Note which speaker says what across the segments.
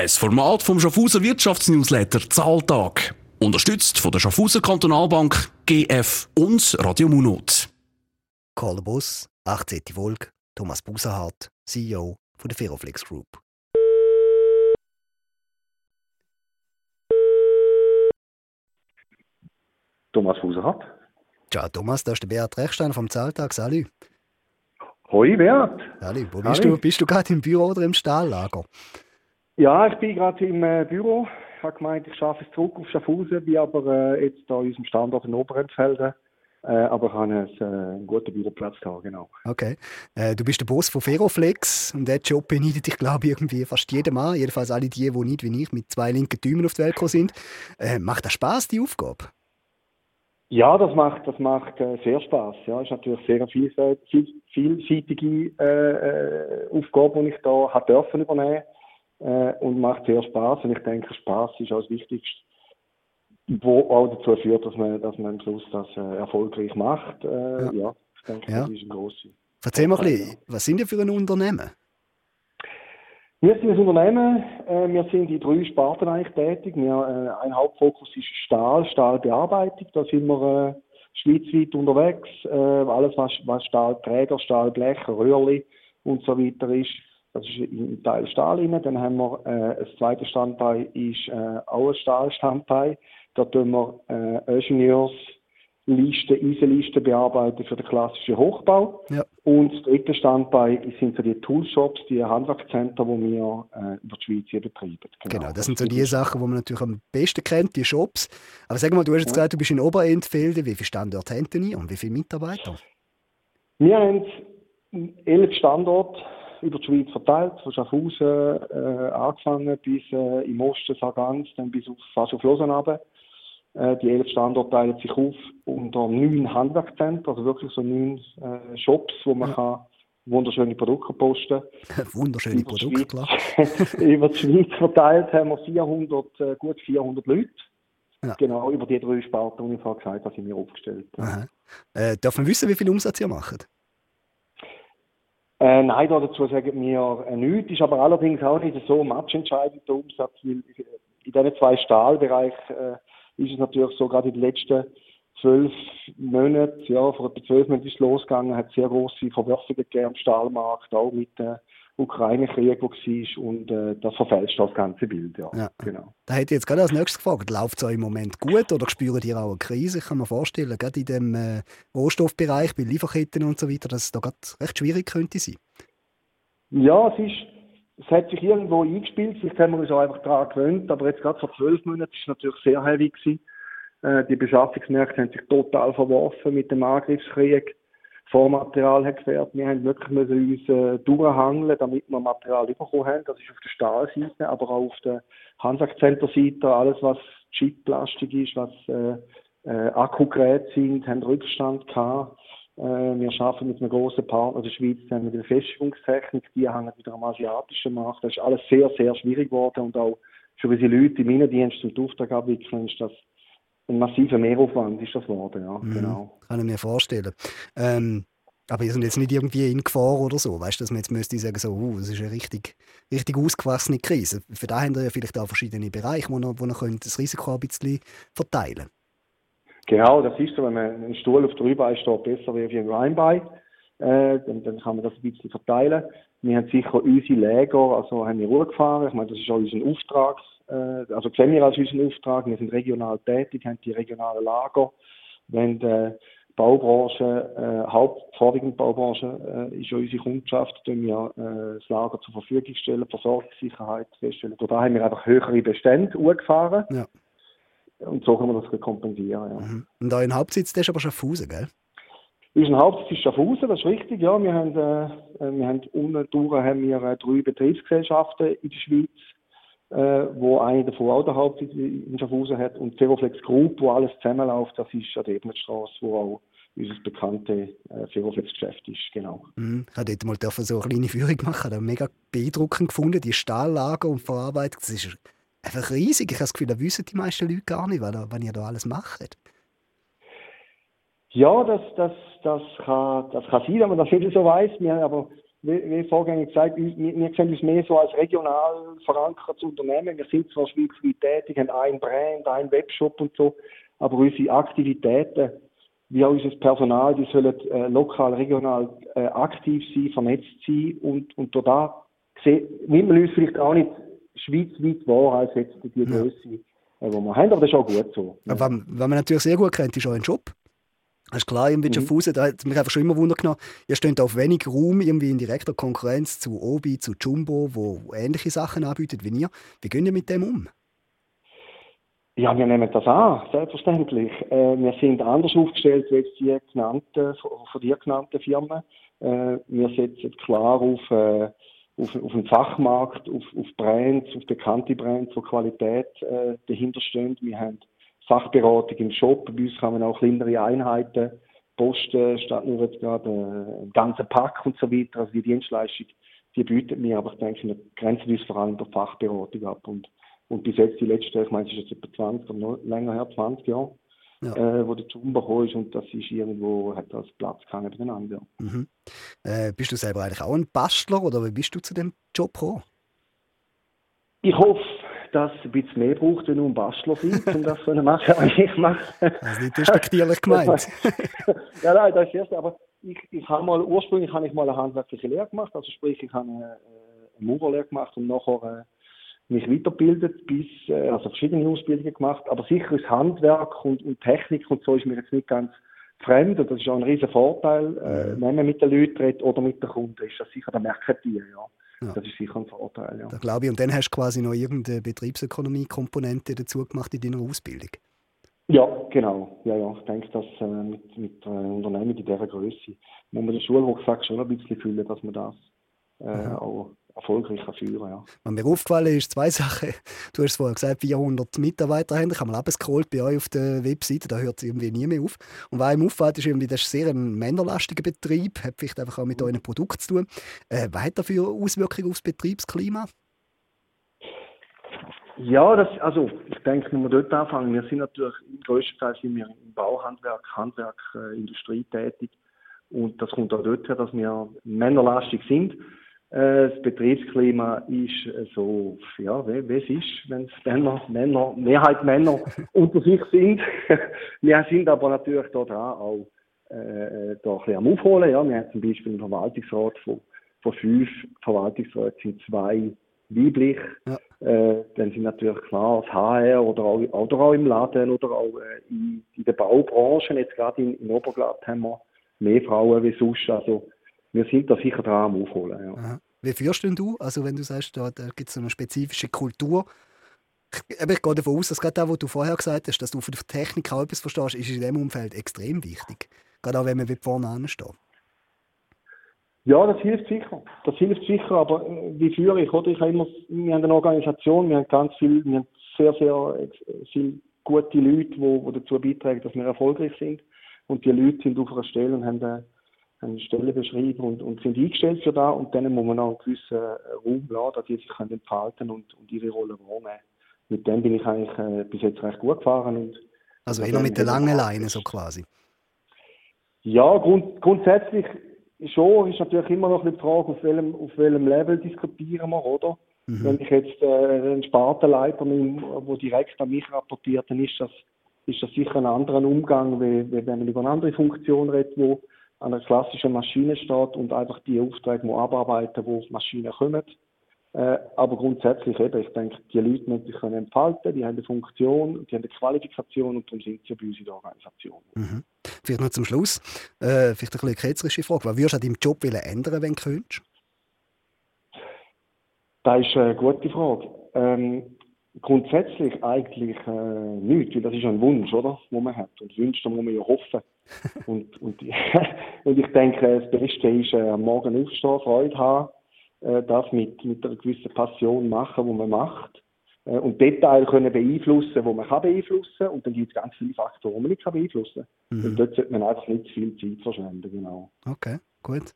Speaker 1: Ein Format vom Schaffhauser Wirtschaftsnewsletter Zahltag. Unterstützt von der Schaffhauser Kantonalbank, GF und Radio Munot.
Speaker 2: Karl Bus, 18. Folge, Thomas Busenhardt, CEO von der Ferroflex Group.
Speaker 3: Thomas Busenhardt.
Speaker 2: Ciao Thomas, das ist der Beat Rechstein vom Zahltag. Salut.
Speaker 3: Hoi Beat.
Speaker 2: Salut. Wo bist du? Bist du gerade im Büro oder im Stahllager?
Speaker 3: Ja, ich bin gerade im äh, Büro. Ich habe gemeint, ich schaffe es zurück auf Schaffhausen, bin aber äh, jetzt da an unserem Standort in Oberentfelden. Äh, aber ich habe einen, äh, einen guten Büroplatz gehabt, genau.
Speaker 2: Okay. Äh, du bist der Boss von Ferroflex und der Job beneidet dich, glaube ich, irgendwie fast jedem Mann. Jedenfalls alle die, die nicht wie ich mit zwei linken Däumen auf die Welt gekommen sind. Äh, macht das Spaß, die Aufgabe?
Speaker 3: Ja, das macht, das macht sehr Spaß. Ja, ist natürlich sehr eine vielseitige, vielseitige Aufgabe, die ich da hat dürfen übernehmen äh, und macht sehr Spaß. Und ich denke, Spaß ist auch das Wichtigste, wo auch dazu führt, dass man, dass man am Schluss das äh, erfolgreich macht. Äh, ja. ja. ich denke,
Speaker 2: Ja.
Speaker 3: das ist ein grosser.
Speaker 2: Erzähl mal ein bisschen, was sind ihr für ein Unternehmen?
Speaker 3: Wir sind ein Unternehmen, äh, wir sind in drei Sparten eigentlich tätig. Wir, äh, ein Hauptfokus ist Stahl, Stahlbearbeitung. Da sind wir äh, schweizweit unterwegs. Alles, was, was Stahlträger, Stahlblech, Röhrli und so weiter ist, das ist im Teil Stahl rein. Dann haben wir äh, das zweite Standbein ist äh, auch ein Stahlstandbein. Da tun wir äh, Ingenieurslisten, Eisenlisten bearbeiten für den klassischen Hochbau.
Speaker 2: Ja.
Speaker 3: Und das dritte Standbein sind so die Toolshops, die Handwerkszentren, die wir äh, über die Schweiz hier betreiben.
Speaker 2: Genau, das sind so die Sachen, die man natürlich am besten kennt, die Shops. Aber sag mal, du hast jetzt gesagt, du bist in Oberentfelden. Wie viele Standorte haben ihr und wie viele Mitarbeiter?
Speaker 3: Wir haben elf Standorte über die Schweiz verteilt, von Schaffhausen äh, angefangen bis äh, im Osten Sargans, dann bis auf, fast auf Lausanne runter. Äh, die elf Standorte teilen sich auf unter neun Handwerkszentren, also wirklich so neun äh, Shops, wo man
Speaker 2: Ja.
Speaker 3: kann wunderschöne Produkte posten
Speaker 2: Wunderschöne
Speaker 3: Über
Speaker 2: Produkte, klar.
Speaker 3: Über die Schweiz verteilt haben wir 400, äh, gut 400 Leute.
Speaker 2: Ja.
Speaker 3: Genau, über die drei Sparten, die ich vorher gesagt habe, sind wir aufgestellt.
Speaker 2: Aha. Äh, darf man wissen, wie viel Umsatz ihr macht?
Speaker 3: Äh, nein, da dazu sagen wir äh, nichts. Ist aber allerdings auch nicht so matchentscheidend der Umsatz, weil äh, in diesen zwei Stahlbereichen äh, ist es natürlich so, gerade in den letzten zwölf Monaten, ja, vor etwa zwölf Monaten ist es losgegangen, hat sehr grosse Verwerfungen gegeben am Stahlmarkt, auch mit dem Ukraine-Krieg, der war, und äh, das verfälscht das ganze Bild, ja.
Speaker 2: Ja.
Speaker 3: Genau.
Speaker 2: Da hätte ich jetzt gerade als nächstes gefragt, läuft es euch im Moment gut oder spürt ihr auch eine Krise? Ich kann mir vorstellen, gerade in dem äh, Rohstoffbereich, bei Lieferketten und so weiter, dass es da gerade recht schwierig könnte sein.
Speaker 3: Ja, es ist, es hat sich irgendwo eingespielt, vielleicht haben wir uns auch einfach daran gewöhnt, aber jetzt gerade vor zwölf Monaten ist es natürlich sehr heavy gewesen. Äh, die Beschaffungsmärkte haben sich total verworfen mit dem Angriffskrieg. Vormaterial hat gefährt. Wir haben wirklich müssen uns äh, durchhangeln, damit wir Material bekommen haben. Das ist auf der Stahlseite, aber auch auf der Handwerkszenterseite. Alles, was Chip-Plastik ist, was äh, äh, Akkugeräte sind, haben Rückstand gehabt. Äh, wir arbeiten mit einem grossen Partner der Schweiz zusammen mit der Befestigungstechnik. Die hängen wieder am asiatischen Markt. Das ist alles sehr, sehr schwierig geworden und auch für unsere Leute im Innendienst und Auftrag abwickeln ist das ein massiver Mehraufwand ist das geworden, ja,
Speaker 2: Mhm.
Speaker 3: genau.
Speaker 2: Kann ich mir vorstellen. Ähm, aber ihr seid jetzt nicht irgendwie in Gefahr oder so. Weißt du, dass man jetzt müsste sagen, so, uh, das ist eine richtig, richtig ausgewachsene Krise. Für da haben wir ja vielleicht auch verschiedene Bereiche, wo ihr, wo könnt das Risiko ein bisschen verteilen
Speaker 3: Genau, das ist so, wenn man einen Stuhl auf der Rübe steht, besser wie auf einem Rheinbein, äh, dann, dann kann man das ein bisschen verteilen. Wir haben sicher unsere Läger, also haben wir Ruhe gefahren. Ich meine, das ist auch unser Auftrag, also sehen wir als unseren Auftrag. Wir sind regional tätig, haben die regionalen Lager. Wenn die Baubranche, äh, hauptvorwiegend Baubranche, äh, ist ja unsere Kundschaft, tun wir äh, das Lager zur Verfügung stellen, Versorgungssicherheit feststellen. Da haben wir einfach höhere Bestände hochgefahren.
Speaker 2: Ja.
Speaker 3: Und so können wir das kompensieren. Ja.
Speaker 2: Mhm. Und euer Hauptsitz, der ist aber Schaffhausen, gell?
Speaker 3: Unser Hauptsitz ist Schaffhausen, das ist richtig, ja. Wir haben, äh, wir haben unten durch haben wir äh, drei Betriebsgesellschaften in der Schweiz, äh, wo eine davon auch den Hauptsitz in Schaffhausen hat. Und Ferroflex Group, wo alles zusammenläuft, das ist an der Ebnerstraße, wo auch unser bekanntes äh, Ferroflex-Geschäft ist, genau.
Speaker 2: Mhm. Ich dort mal dürfen so eine kleine Führung machen, habe mega beeindruckend gefunden, die Stahllager und Verarbeitung, das ist einfach riesig. Ich habe das Gefühl, da wissen die meisten Leute gar nicht, was ihr da alles macht.
Speaker 3: Ja, das, das, das, kann, das kann sein, wenn man das nicht so weiß. Wir haben aber wie, wie vorgängig gesagt, wir, wir sehen uns mehr so als regional verankertes Unternehmen. Wir sind zwar schweizweit tätig, haben einen Brand, einen Webshop und so, aber unsere Aktivitäten, wie auch unser Personal, die sollen äh, lokal, regional äh, aktiv sein, vernetzt sein und, und da nimmt man uns vielleicht auch nicht schweizweit wahr als jetzt die Größe, ja. äh, die wir haben, aber das ist auch gut so.
Speaker 2: Ja. Was, was man natürlich sehr gut kennt, ist auch ein Job. Das ist klar, Schaffhausen, mhm. da hat mich einfach schon immer Wunder genommen, ihr steht auf wenig Raum irgendwie in direkter Konkurrenz zu Obi, zu Jumbo, wo ähnliche Sachen anbietet wie ihr. Wie gehen ihr mit dem um?
Speaker 3: Ja, wir nehmen das an, selbstverständlich. Äh, wir sind anders aufgestellt als die genannten, von dir genannten Firmen. Äh, wir setzen klar auf, äh, auf, auf den Fachmarkt, auf, auf Brands, auf bekannte Brands, wo Qualität äh, dahinter stehen. Wir haben Fachberatung im Shop. Bei uns kann man auch kleinere Einheiten posten, statt nur jetzt gerade äh, einen ganzen Pack und so weiter. Also die Dienstleistung, die bietet mir, aber ich denke, wir grenzen uns vor allem der Fachberatung ab. Und, und bis jetzt die letzte, ich meine, es ist jetzt etwa 20 oder noch länger her, 20 Jahre, ja. äh, wo der Jumbo gekommen ist und das ist irgendwo, hat das Platz gehangen beieinander.
Speaker 2: Mhm. Äh, bist du selber eigentlich auch ein Bastler oder wie bist du zu dem Job gekommen?
Speaker 3: Ich hoffe, dass es ein bisschen mehr braucht, wenn du ein Bastler bist, um das zu machen, was ich mache.
Speaker 2: Das ist nicht despektierlich gemeint.
Speaker 3: ja, nein, das ist erst, aber ich, ich habe mal, ursprünglich habe ich mal eine handwerkliche Lehre gemacht, also sprich, ich habe eine, eine Maurerlehre gemacht und nachher äh, mich weiterbildet, bis, äh, also verschiedene Ausbildungen gemacht, aber sicher ist Handwerk und, und Technik und so ist mir jetzt nicht ganz fremd und das ist auch ein riesen Vorteil, äh, wenn man mit den Leuten redet oder mit den Kunden, ist das sicher, da merken die, ja. Ja. Das ist sicher ein Vorteil. Ja.
Speaker 2: Da glaube ich. Und dann hast du quasi noch irgendeine Betriebsökonomie-Komponente dazu gemacht in deiner Ausbildung.
Speaker 3: Ja, genau. Ja, ja. Ich denke, dass äh, mit, mit äh, Unternehmen in dieser Größe muss man den Schulrucksack schon ein bisschen fühlen, dass man das äh, auch erfolgreich führen ja.
Speaker 2: Was mir aufgefallen ist, zwei Sachen. Du hast vorher gesagt, 400 Mitarbeiter haben. Ich habe mal abgescrollt bei euch auf der Webseite, da hört es irgendwie nie mehr auf. Und was einem auffällt, ist irgendwie, das ist sehr ein männerlastiger Betrieb, hat vielleicht einfach auch mit euren Produkten zu tun. Äh, was hat das für Auswirkungen aufs Betriebsklima?
Speaker 3: Ja, das, also ich denke, wenn wir dort anfangen, wir sind natürlich im größten Teil sind wir im Bauhandwerk, Handwerk, äh, Industrie tätig. Und das kommt auch dort her, dass wir männerlastig sind. Äh, das Betriebsklima ist äh, so, ja, wie, es ist, wenn es Männer, Männer, Mehrheit Männer unter sich sind. wir sind aber natürlich da dran auch äh, da ein bisschen am Aufholen. Ja. Wir haben zum Beispiel im Verwaltungsrat von, von fünf Verwaltungsräten sind zwei weiblich. Ja. Äh, dann sind natürlich klar das HR oder auch, oder auch im Laden oder auch äh, in, in der Baubranche, jetzt gerade in, in Oberglatt haben wir mehr Frauen wie sonst. Also wir sind da sicher dran am Aufholen. Ja.
Speaker 2: Wie führst denn du? Also wenn du sagst, da, da gibt es so eine spezifische Kultur. Ich, ich gehe davon aus, dass gerade das, was du vorher gesagt hast, dass du von der Technik auch etwas verstehst, ist in diesem Umfeld extrem wichtig. Gerade auch, wenn man vorne ansteht.
Speaker 3: Ja, das hilft sicher. Das hilft sicher, aber äh, wie führe ich? Oder? ich habe immer, wir haben eine Organisation, wir haben ganz viel, wir haben sehr, sehr äh, viele gute Leute, die, die dazu beitragen, dass wir erfolgreich sind. Und die Leute sind auf einer Stelle und haben eine eine Stelle beschrieben und, und sind eingestellt für da und dann muss man auch einen gewissen äh, Raum lassen, dass die sich können entfalten und, und ihre Rolle wahrnehmen. Mit dem bin ich eigentlich äh, bis jetzt recht gut gefahren. Und,
Speaker 2: also eher mit der langen Leine so quasi?
Speaker 3: Ja, grund, grundsätzlich schon, ist natürlich immer noch die Frage, auf welchem, auf welchem Level diskutieren wir, oder? Mhm. Wenn ich jetzt äh, einen Spartenleiter nehme, der direkt an mich rapportiert, dann ist das, ist das sicher ein anderer Umgang, wie, wie wenn man über eine andere Funktion redet, wo an einer klassischen Maschine steht und einfach die Aufträge muss abarbeiten, wo auf Maschinen kommen. Äh, aber grundsätzlich eben, ich denke, die Leute müssen sich können entfalten, die haben eine Funktion, die haben eine Qualifikation und darum sind sie bei uns in der Organisation.
Speaker 2: Mhm. Vielleicht noch zum Schluss, äh, vielleicht eine ketzerische Frage. Was würdest du an deinem Job ändern, wenn du könntest?
Speaker 3: Das ist eine gute Frage. Ähm, grundsätzlich eigentlich äh, nichts, weil das ist ein Wunsch, oder, den man hat. Und Wünsche, da muss man ja hoffen. Und, und, und ich denke, das Beste ist, äh, am Morgen aufstehen, Freude haben, äh, das mit, mit einer gewissen Passion machen, was man macht. Äh, und Details können beeinflussen, wo man kann beeinflussen und dann gibt es ganz viele Faktoren, die man nicht kann beeinflussen kann. Mhm. Und dort sollte man einfach nicht zu viel Zeit verschwenden, genau.
Speaker 2: Okay, gut.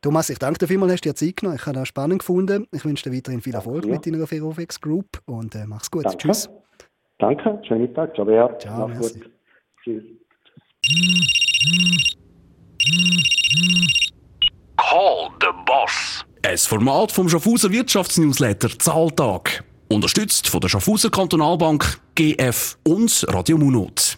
Speaker 2: Thomas, ich danke dir vielmals, hast du dir Zeit genommen. Ich habe das spannend gefunden. Ich wünsche dir weiterhin viel Erfolg danke, mit deiner Ferrofex Group und äh, mach's gut.
Speaker 3: Danke.
Speaker 2: Tschüss.
Speaker 3: Danke, schönen Tag. Ciao, Bert.
Speaker 2: Ciao, Mach's gut. Tschüss.
Speaker 1: Call the boss. Ein Format vom Schaffhauser Wirtschaftsnewsletter Zahltag. Unterstützt von der Schaffhauser Kantonalbank, GF und Radio Munot.